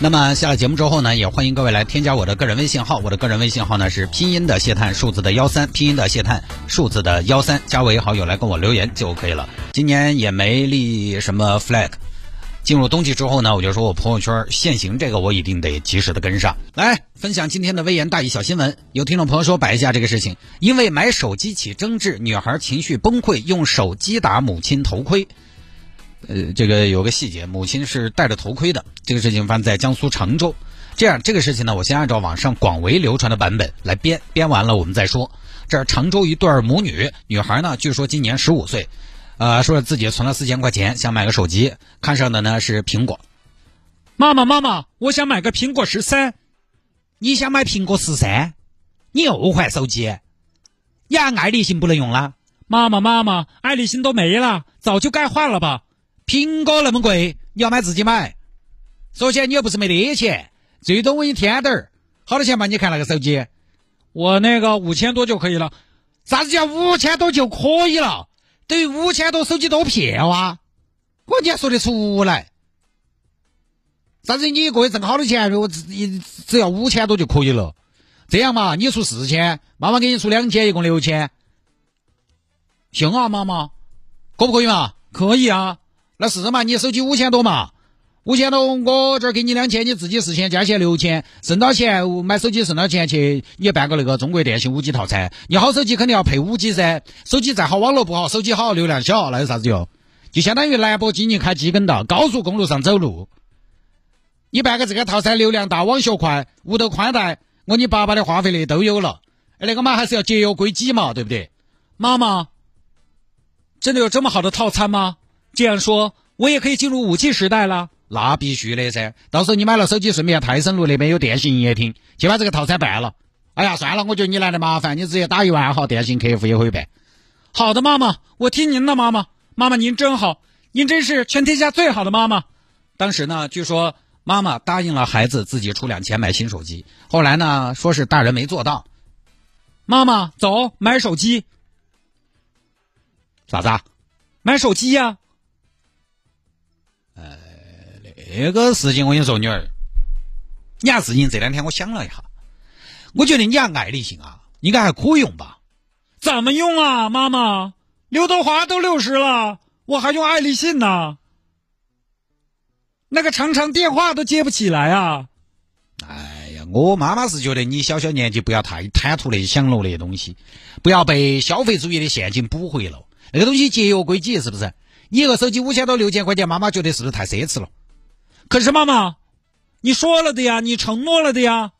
那么下了节目之后呢，也欢迎各位来添加我的个人微信号，我的个人微信号呢是拼音的谢探数字的幺三，拼音的谢探数字的幺三，加为好友来跟我留言就可以了。今年也没立什么 flag。进入冬季之后呢，我就说我朋友圈限行这个我一定得及时的跟上来分享今天的微言大义小新闻。有听众朋友说摆一下这个事情，因为买手机起争执，女孩情绪崩溃，用手机打母亲头盔。呃，这个有个细节，母亲是戴着头盔的。这个事情发生在江苏常州。这样，这个事情呢，我先按照网上广为流传的版本来编，编完了我们再说。这是常州一对母女，女孩呢，据说今年十五岁。呃，说自己存了四千块钱，想买个手机，看上的呢是苹果。妈妈，妈妈，我想买个苹果十三。你想买苹果十三？你又换手机？你爱立信不能用了？妈妈，妈妈，爱立信都没了，早就该换了吧？苹果那么贵，你要买自己买。首先你又不是没得钱，最多我给你添点儿。好多钱嘛？你看那个手机，我那个五千多就可以了。啥子叫五千多就可以了？等于五千多手机多骗哇！我你还说得出来？啥子？你一个月挣好多钱？我只只要五千多就可以了。这样嘛，你出四千，妈妈给你出两千，一共六千。行啊，妈妈，可不可以嘛？可以啊。那是嘛？你手机五千多嘛？五千多，我这儿给你两千，你自己四千，加起来六千，剩到钱买手机，剩到钱去你办个那个中国电信五 G 套餐。你好手机肯定要配五 G 噻，手机再好网络不好，手机好流量小，那有啥子用？就相当于兰博基尼开基本道，高速公路上走路。你办个这个套餐，流量大，网速快，屋头宽带，我你爸爸的话费的都有了。哎，那个嘛还是要节约归己嘛，对不对？妈妈，真的有这么好的套餐吗？这样说，我也可以进入五 G 时代了。那必须的噻！到时候你买了手机，顺便泰森路那边有电信营业厅，去把这个套餐办了。哎呀，算了，我觉得你来的麻烦，你直接打一万号，电信客服也可以办。好的，妈妈，我听您的，妈妈，妈妈您真好，您真是全天下最好的妈妈。当时呢，据说妈妈答应了孩子自己出两千买新手机，后来呢，说是大人没做到。妈妈，走，买手机。啥子？啊？买手机呀。这个事情我跟你说，女儿，你看事情这两天我想了一下，我觉得你要爱立信啊，应该还可以用吧？怎么用啊，妈妈？刘德华都六十了，我还用爱立信呢？那个常常电话都接不起来啊！哎呀，我妈妈是觉得你小小年纪不要太贪图那些享乐那些东西，不要被消费主义的陷阱捕回了。那个东西节约归己，是不是？你一个手机五千多六千块钱，妈妈觉得是不是太奢侈了？可是妈妈，你说了的呀，你承诺了的呀。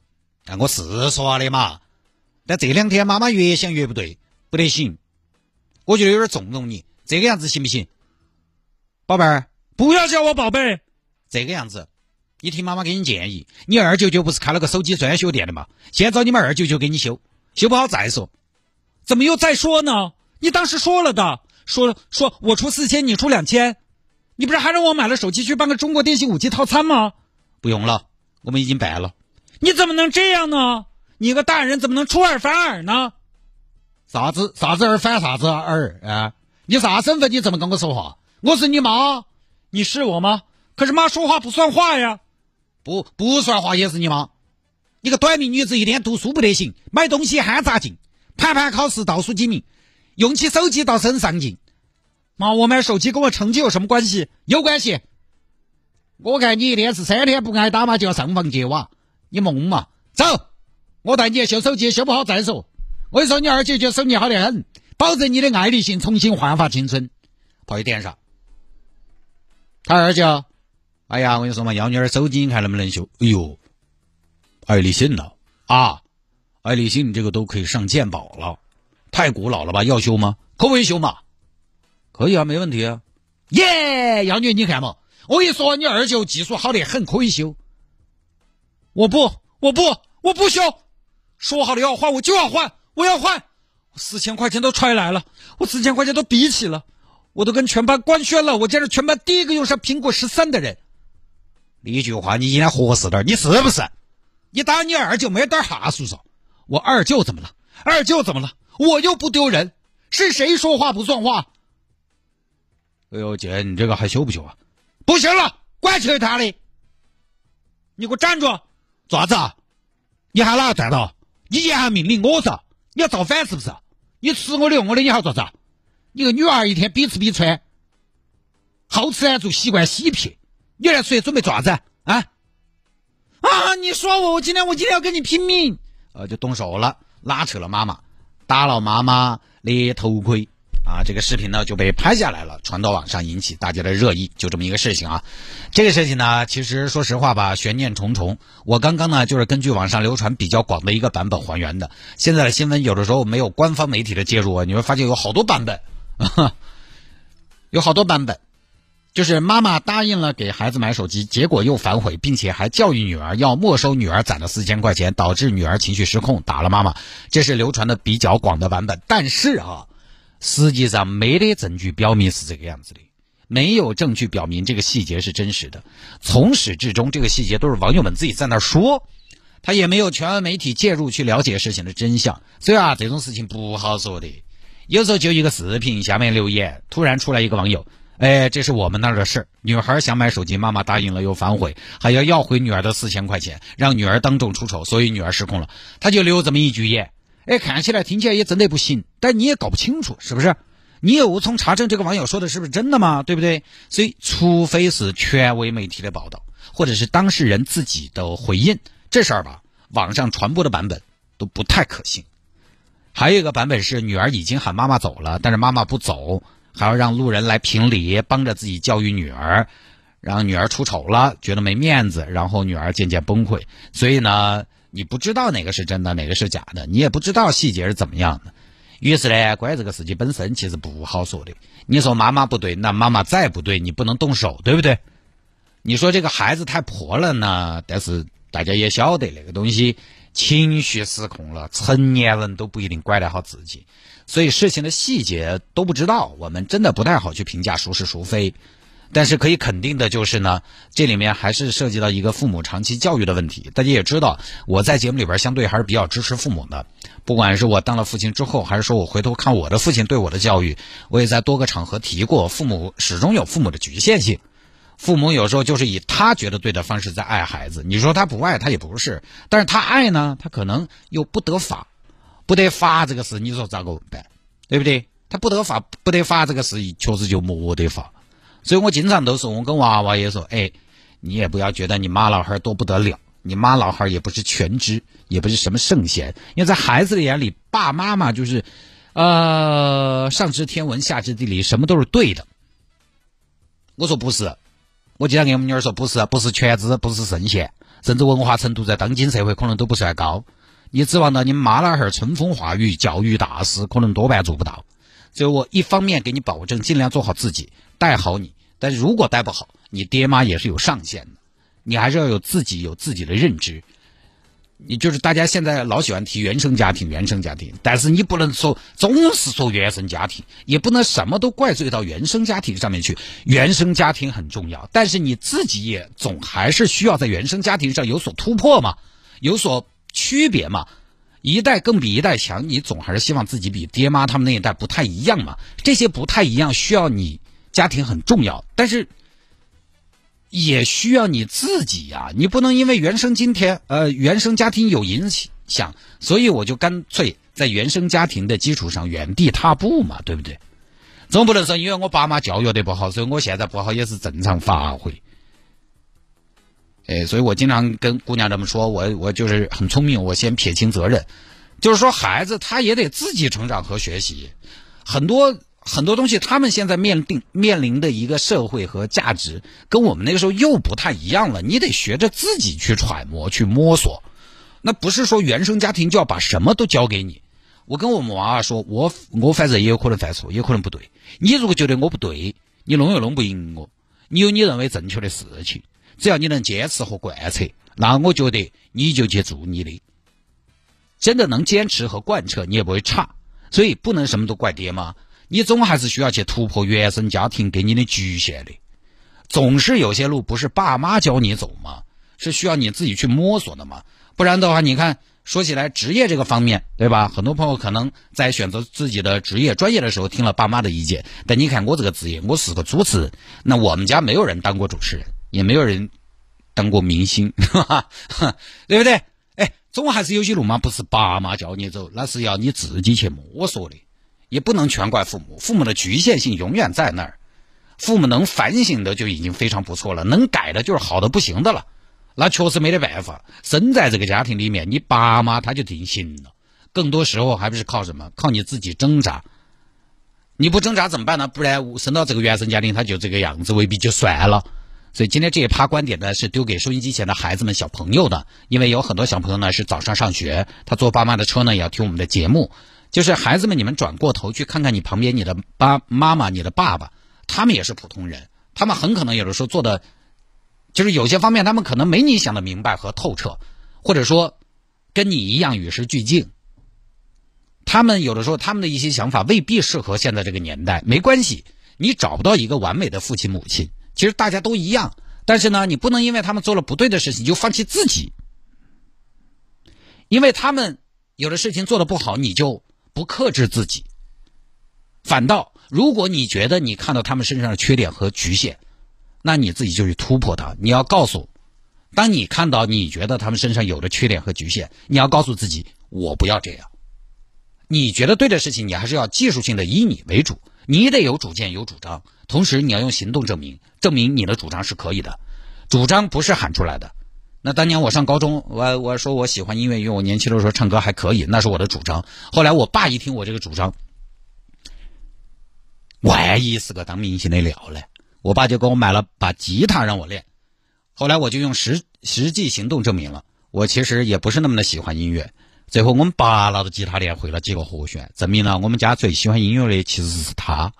但，我是说的嘛。但这两天妈妈越想越不对，不得行。我觉得有点纵容你，这个样子行不行？宝贝儿，不要叫我宝贝。这个样子，你听妈妈给你建议，你二舅舅不是开了个手机专修店的嘛？先找你们二舅舅给你修，修不好再说。怎么又再说呢？你当时说了的，说说我出四千，你出两千。你不是还让我买了手机去办个中国电信五 G 套餐吗？不用了，我们已经办了。你怎么能这样呢？你个大人怎么能出尔反尔呢？啥子啥子尔反啥子尔啊？你啥身份？你这么跟我说话？我是你妈，你是我吗？可是妈说话不算话呀。不不算话也是你妈。你个短命女子，一天读书不得行，买东西憨杂劲，盘盘考试倒数几名，用起手机倒是很上进。妈，我买手机跟我成绩有什么关系？有关系。我看你一天是三天不挨打嘛，就要上房揭瓦，你懵嘛？走，我带你去修手机，修不好再说。我跟你说，你二姐姐手艺好得很，保证你的爱立信重新焕发青春。跑去点上。他二舅，哎呀，我跟你说嘛，要你儿手机，你看能不能修？哎呦，爱立信了啊！爱立信你这个都可以上鉴宝了，太古老了吧？要修吗？可不可以修嘛？可以啊，没问题啊！耶，杨女，你看嘛，我一说你二舅技术好得很，可以修。我不，我不，我不修。说好了要换，我就要换，我要换。四千块钱都揣来了，我四千块钱都比起了，我都跟全班官宣了，我将是全班第一个用上苹果十三的人。一句话，你今天合适点，你是不是？你打你二舅没点哈叔叔？我二舅怎么了？二舅怎么了？我又不丢人，是谁说话不算话？哎呦，姐，你这个还羞不羞啊？不行了，管去他的！你给我站住！做啥子？你喊哪个站到？你言下命令我噻？你要造反是不是？你吃我的用我的，你还要做啥？你个女儿一天比吃比穿，好吃懒做，习惯嬉皮。你来出去准备做啥子啊？啊！你说我，我今天我今天要跟你拼命！呃，就动手了，拉扯了妈妈，打了妈妈的头盔。啊，这个视频呢就被拍下来了，传到网上，引起大家的热议。就这么一个事情啊，这个事情呢，其实说实话吧，悬念重重。我刚刚呢就是根据网上流传比较广的一个版本还原的。现在的新闻有的时候没有官方媒体的介入啊，你会发现有好多版本，有好多版本，就是妈妈答应了给孩子买手机，结果又反悔，并且还教育女儿要没收女儿攒的四千块钱，导致女儿情绪失控打了妈妈。这是流传的比较广的版本，但是啊。实际上没得证据表明是这个样子的，没有证据表明这个细节是真实的。从始至终，这个细节都是网友们自己在那说，他也没有权威媒体介入去了解事情的真相。所以啊，这种事情不好说的。有时候就一个视频下面留言，突然出来一个网友，哎，这是我们那儿的事儿，女孩想买手机，妈妈答应了又反悔，还要要回女儿的四千块钱，让女儿当众出丑，所以女儿失控了，他就留这么一句言。哎，看起来听起来也真的不行，但你也搞不清楚是不是？你也无从查证这个网友说的是不是真的嘛？对不对？所以，除非是权威媒体的报道，或者是当事人自己的回应，这事儿吧，网上传播的版本都不太可信。还有一个版本是女儿已经喊妈妈走了，但是妈妈不走，还要让路人来评理，帮着自己教育女儿，让女儿出丑了，觉得没面子，然后女儿渐渐崩溃。所以呢？你不知道哪个是真的，哪个是假的，你也不知道细节是怎么样的。于是呢，关于这个事情本身其实不好说的。你说妈妈不对，那妈妈再不对，你不能动手，对不对？你说这个孩子太婆了呢，但是大家也晓得那个东西情绪失控了，成年人都不一定管得好自己，所以事情的细节都不知道，我们真的不太好去评价孰是孰非。但是可以肯定的就是呢，这里面还是涉及到一个父母长期教育的问题。大家也知道，我在节目里边相对还是比较支持父母的。不管是我当了父亲之后，还是说我回头看我的父亲对我的教育，我也在多个场合提过，父母始终有父母的局限性。父母有时候就是以他觉得对的方式在爱孩子。你说他不爱他也不是，但是他爱呢，他可能又不得法，不得法这个事，你说咋个办？对不对？他不得法，不得法这个事，确实就没得法。所以我经常都说，我跟娃娃也说，哎，你也不要觉得你妈老汉儿多不得了，你妈老汉儿也不是全知，也不是什么圣贤，因为在孩子的眼里，爸妈嘛就是，呃，上知天文，下知地理，什么都是对的。我说不是，我经常跟我们女儿说，不是，不是全知，不是圣贤，甚至文化程度在当今社会可能都不算高。你指望到你妈老汉儿春风化雨，教育大师，可能多半做不到。所以我一方面给你保证，尽量做好自己。带好你，但是如果带不好，你爹妈也是有上限的，你还是要有自己有自己的认知。你就是大家现在老喜欢提原生家庭，原生家庭，但是你不能说总是说原生家庭，也不能什么都怪罪到原生家庭上面去。原生家庭很重要，但是你自己也总还是需要在原生家庭上有所突破嘛，有所区别嘛。一代更比一代强，你总还是希望自己比爹妈他们那一代不太一样嘛。这些不太一样需要你。家庭很重要，但是也需要你自己呀。你不能因为原生今天呃原生家庭有影响，所以我就干脆在原生家庭的基础上原地踏步嘛，对不对？总不能说因为我爸妈教育的不好，所以我现在不好也是正常发挥。哎，所以我经常跟姑娘这么说，我我就是很聪明，我先撇清责任，就是说孩子他也得自己成长和学习，很多。很多东西，他们现在面临面临的一个社会和价值，跟我们那个时候又不太一样了。你得学着自己去揣摩、去摸索。那不是说原生家庭就要把什么都交给你。我跟我们娃娃说，我我反正也有可能犯错，也可能不对。你如果觉得我不对，你弄又弄不赢我，你有你认为正确的事情，只要你能坚持和贯彻，那我觉得你就去做你的。真的能坚持和贯彻，你也不会差。所以不能什么都怪爹妈，你总还是需要去突破原生家庭给你的局限的。总是有些路不是爸妈教你走吗？是需要你自己去摸索的嘛？不然的话，你看。说起来，职业这个方面，对吧？很多朋友可能在选择自己的职业专业的时候，听了爸妈的意见。但你看我这个职业，我是个主持人。那我们家没有人当过主持人，也没有人当过明星，哈哈对不对？哎，总还是有些路嘛，不是爸妈教你走，那是要你自己去摸索的。也不能全怪父母，父母的局限性永远在那儿。父母能反省的就已经非常不错了，能改的就是好的不行的了。那确实没得办法，生在这个家庭里面，你爸妈他就定型了。更多时候还不是靠什么？靠你自己挣扎。你不挣扎怎么办呢？不然生到这个原生家庭，他就这个样子，未必就算了。所以今天这一趴观点呢，是丢给收音机前的孩子们、小朋友的。因为有很多小朋友呢是早上上学，他坐爸妈的车呢也要听我们的节目。就是孩子们，你们转过头去看看你旁边你的爸妈妈、你的爸爸，他们也是普通人，他们很可能有的时候做的。就是有些方面，他们可能没你想的明白和透彻，或者说跟你一样与时俱进。他们有的时候，他们的一些想法未必适合现在这个年代。没关系，你找不到一个完美的父亲母亲，其实大家都一样。但是呢，你不能因为他们做了不对的事情就放弃自己，因为他们有的事情做的不好，你就不克制自己。反倒，如果你觉得你看到他们身上的缺点和局限，那你自己就去突破它。你要告诉，当你看到你觉得他们身上有的缺点和局限，你要告诉自己，我不要这样。你觉得对的事情，你还是要技术性的以你为主，你得有主见有主张，同时你要用行动证明，证明你的主张是可以的。主张不是喊出来的。那当年我上高中，我我说我喜欢音乐，因为我年轻的时候唱歌还可以，那是我的主张。后来我爸一听我这个主张，万一是个当明星的料嘞？我爸就给我买了把吉他让我练，后来我就用实实际行动证明了，我其实也不是那么的喜欢音乐。最后我们爸拿着吉他练会了几个和弦，证明了我们家最喜欢音乐的其实是他。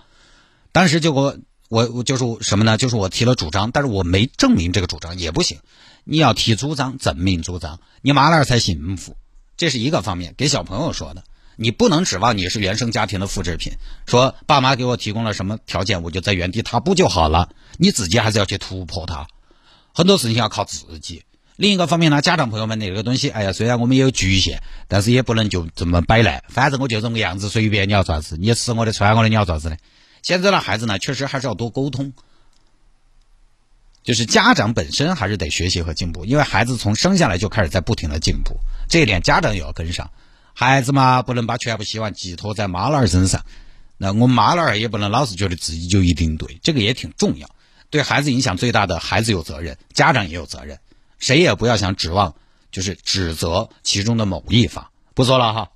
当时就我我我就是什么呢？就是我提了主张，但是我没证明这个主张也不行。你要提主张，证明主张，你妈那儿才幸福。这是一个方面，给小朋友说的。你不能指望你是原生家庭的复制品，说爸妈给我提供了什么条件，我就在原地踏步就好了。你自己还是要去突破它，很多事情要靠自己。另一个方面呢，家长朋友们那个东西，哎呀，虽然我们也有局限，但是也不能就这么摆烂。反正我就这么个样子，随便你要咋子，你吃我的穿我的，你要咋子呢？现在的孩子呢，确实还是要多沟通，就是家长本身还是得学习和进步，因为孩子从生下来就开始在不停的进步，这一点家长也要跟上。孩子嘛，不能把全部希望寄托在妈老儿身上。那我妈老儿也不能老是觉得自己就一定对，这个也挺重要。对孩子影响最大的，孩子有责任，家长也有责任。谁也不要想指望，就是指责其中的某一方。不说了哈。